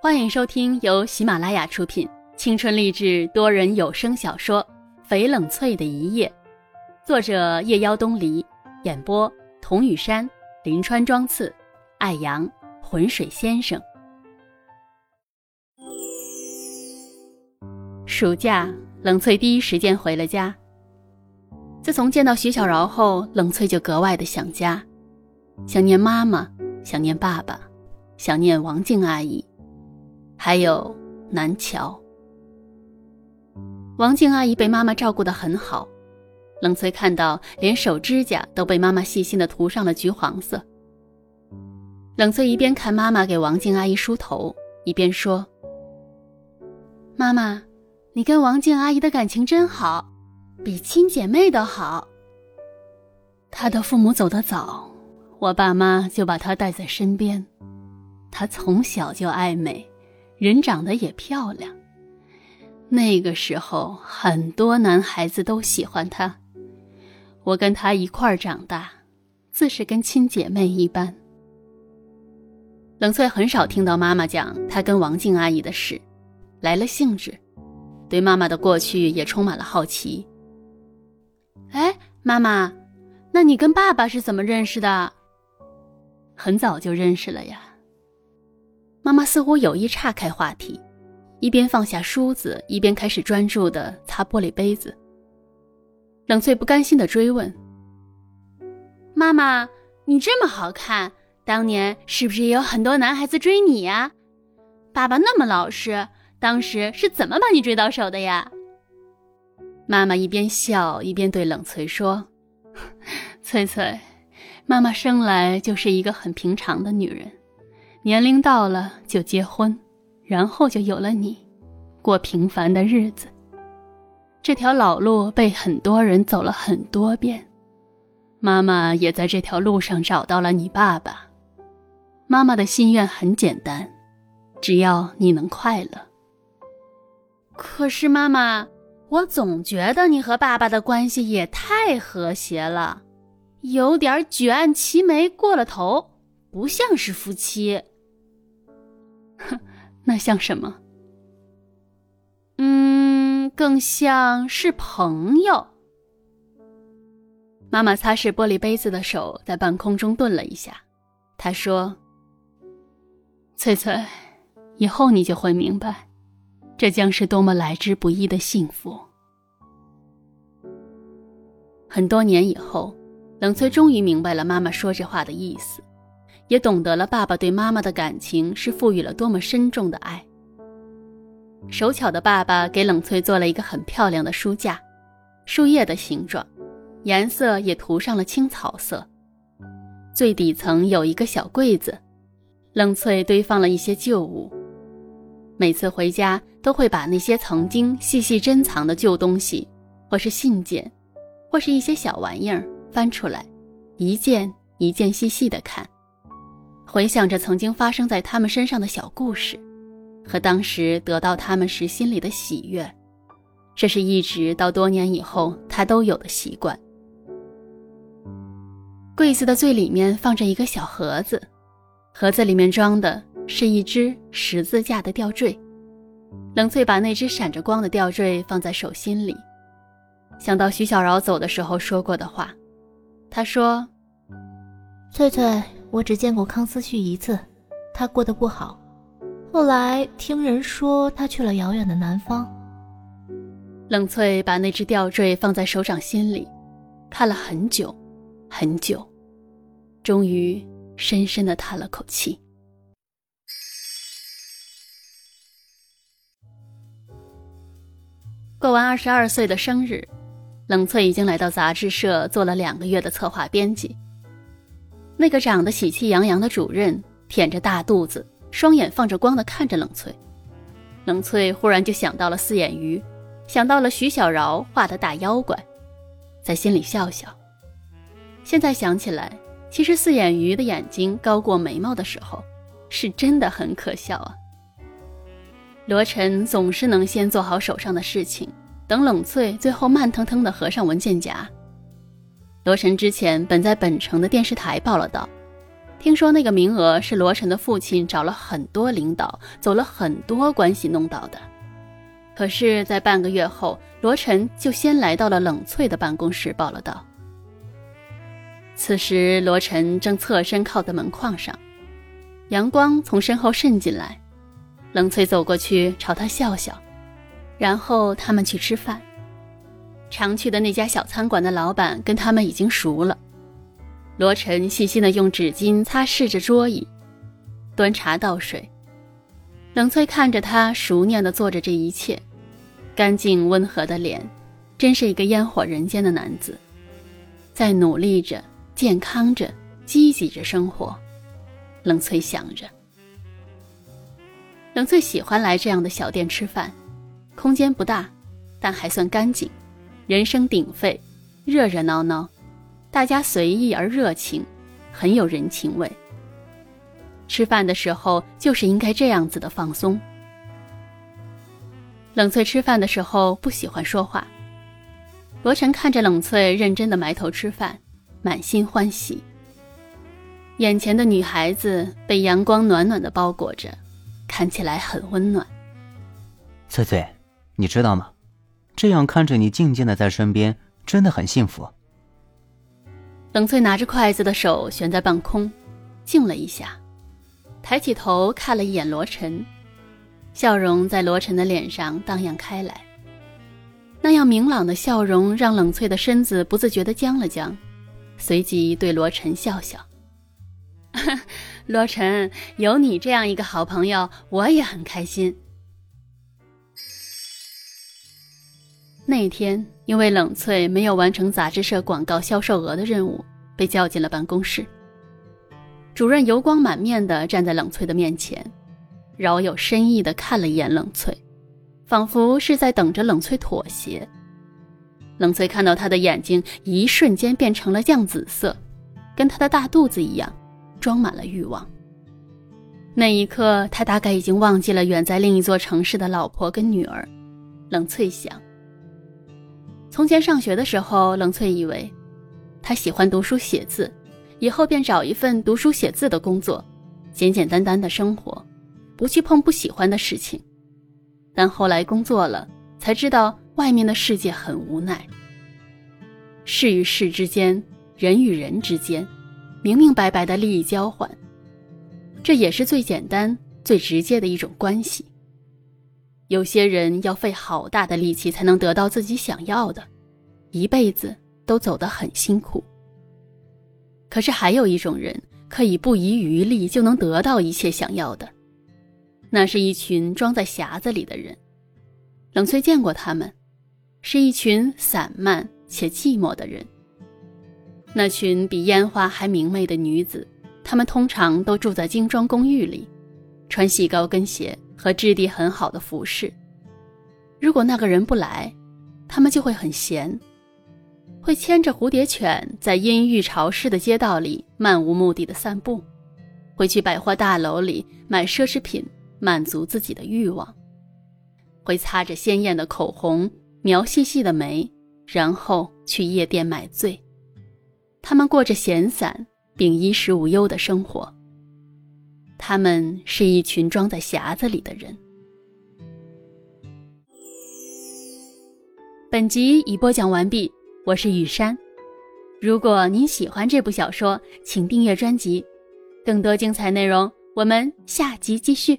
欢迎收听由喜马拉雅出品、青春励志多人有声小说《翡冷翠的一夜》，作者夜妖东篱，演播童雨山、林川、庄次、爱阳、浑水先生。暑假，冷翠第一时间回了家。自从见到徐小饶后，冷翠就格外的想家，想念妈妈，想念爸爸，想念王静阿姨。还有南桥，王静阿姨被妈妈照顾得很好，冷翠看到连手指甲都被妈妈细心的涂上了橘黄色。冷翠一边看妈妈给王静阿姨梳头，一边说：“妈妈，你跟王静阿姨的感情真好，比亲姐妹都好。她的父母走得早，我爸妈就把她带在身边，她从小就爱美。”人长得也漂亮。那个时候，很多男孩子都喜欢她。我跟她一块儿长大，自是跟亲姐妹一般。冷翠很少听到妈妈讲她跟王静阿姨的事，来了兴致，对妈妈的过去也充满了好奇。哎，妈妈，那你跟爸爸是怎么认识的？很早就认识了呀。妈妈似乎有意岔开话题，一边放下梳子，一边开始专注的擦玻璃杯子。冷翠不甘心的追问：“妈妈，你这么好看，当年是不是也有很多男孩子追你呀？爸爸那么老实，当时是怎么把你追到手的呀？”妈妈一边笑一边对冷翠说：“翠翠，妈妈生来就是一个很平常的女人。”年龄到了就结婚，然后就有了你，过平凡的日子。这条老路被很多人走了很多遍，妈妈也在这条路上找到了你爸爸。妈妈的心愿很简单，只要你能快乐。可是妈妈，我总觉得你和爸爸的关系也太和谐了，有点举案齐眉过了头。不像是夫妻，哼 那像什么？嗯，更像是朋友。妈妈擦拭玻璃杯子的手在半空中顿了一下，她说：“翠翠，以后你就会明白，这将是多么来之不易的幸福。”很多年以后，冷翠终于明白了妈妈说这话的意思。也懂得了爸爸对妈妈的感情是赋予了多么深重的爱。手巧的爸爸给冷翠做了一个很漂亮的书架，树叶的形状，颜色也涂上了青草色。最底层有一个小柜子，冷翠堆放了一些旧物。每次回家都会把那些曾经细细珍藏的旧东西，或是信件，或是一些小玩意儿翻出来，一件一件细细的看。回想着曾经发生在他们身上的小故事，和当时得到他们时心里的喜悦，这是一直到多年以后他都有的习惯。柜子的最里面放着一个小盒子，盒子里面装的是一只十字架的吊坠。冷翠把那只闪着光的吊坠放在手心里，想到徐小饶走的时候说过的话，他说：“翠翠。”我只见过康思旭一次，他过得不好。后来听人说他去了遥远的南方。冷翠把那只吊坠放在手掌心里，看了很久，很久，终于深深的叹了口气。过完二十二岁的生日，冷翠已经来到杂志社做了两个月的策划编辑。那个长得喜气洋洋的主任腆着大肚子，双眼放着光的看着冷翠。冷翠忽然就想到了四眼鱼，想到了徐小饶画的大妖怪，在心里笑笑。现在想起来，其实四眼鱼的眼睛高过眉毛的时候，是真的很可笑啊。罗晨总是能先做好手上的事情，等冷翠最后慢腾腾地合上文件夹。罗晨之前本在本城的电视台报了道，听说那个名额是罗晨的父亲找了很多领导，走了很多关系弄到的。可是，在半个月后，罗晨就先来到了冷翠的办公室报了到。此时，罗晨正侧身靠在门框上，阳光从身后渗进来。冷翠走过去朝他笑笑，然后他们去吃饭。常去的那家小餐馆的老板跟他们已经熟了。罗晨细心地用纸巾擦拭着桌椅，端茶倒水。冷翠看着他熟练地做着这一切，干净温和的脸，真是一个烟火人间的男子，在努力着。健康着，积极着生活，冷翠想着。冷翠喜欢来这样的小店吃饭，空间不大，但还算干净，人声鼎沸，热热闹闹，大家随意而热情，很有人情味。吃饭的时候就是应该这样子的放松。冷翠吃饭的时候不喜欢说话，罗晨看着冷翠认真的埋头吃饭。满心欢喜。眼前的女孩子被阳光暖暖的包裹着，看起来很温暖。翠翠，你知道吗？这样看着你静静的在身边，真的很幸福。冷翠拿着筷子的手悬在半空，静了一下，抬起头看了一眼罗晨，笑容在罗晨的脸上荡漾开来。那样明朗的笑容让冷翠的身子不自觉的僵了僵。随即对罗晨笑笑：“ 罗晨，有你这样一个好朋友，我也很开心。”那天，因为冷翠没有完成杂志社广告销售额的任务，被叫进了办公室。主任油光满面的站在冷翠的面前，饶有深意的看了一眼冷翠，仿佛是在等着冷翠妥协。冷翠看到他的眼睛，一瞬间变成了酱紫色，跟他的大肚子一样，装满了欲望。那一刻，他大概已经忘记了远在另一座城市的老婆跟女儿。冷翠想，从前上学的时候，冷翠以为他喜欢读书写字，以后便找一份读书写字的工作，简简单单的生活，不去碰不喜欢的事情。但后来工作了，才知道。外面的世界很无奈，事与事之间，人与人之间，明明白白的利益交换，这也是最简单、最直接的一种关系。有些人要费好大的力气才能得到自己想要的，一辈子都走得很辛苦。可是还有一种人，可以不遗余力就能得到一切想要的，那是一群装在匣子里的人。冷翠见过他们。是一群散漫且寂寞的人。那群比烟花还明媚的女子，她们通常都住在精装公寓里，穿细高跟鞋和质地很好的服饰。如果那个人不来，他们就会很闲，会牵着蝴蝶犬在阴郁潮湿的街道里漫无目的的散步，会去百货大楼里买奢侈品满足自己的欲望，会擦着鲜艳的口红。描细细的眉，然后去夜店买醉。他们过着闲散并衣食无忧的生活。他们是一群装在匣子里的人。本集已播讲完毕，我是雨山。如果您喜欢这部小说，请订阅专辑，更多精彩内容我们下集继续。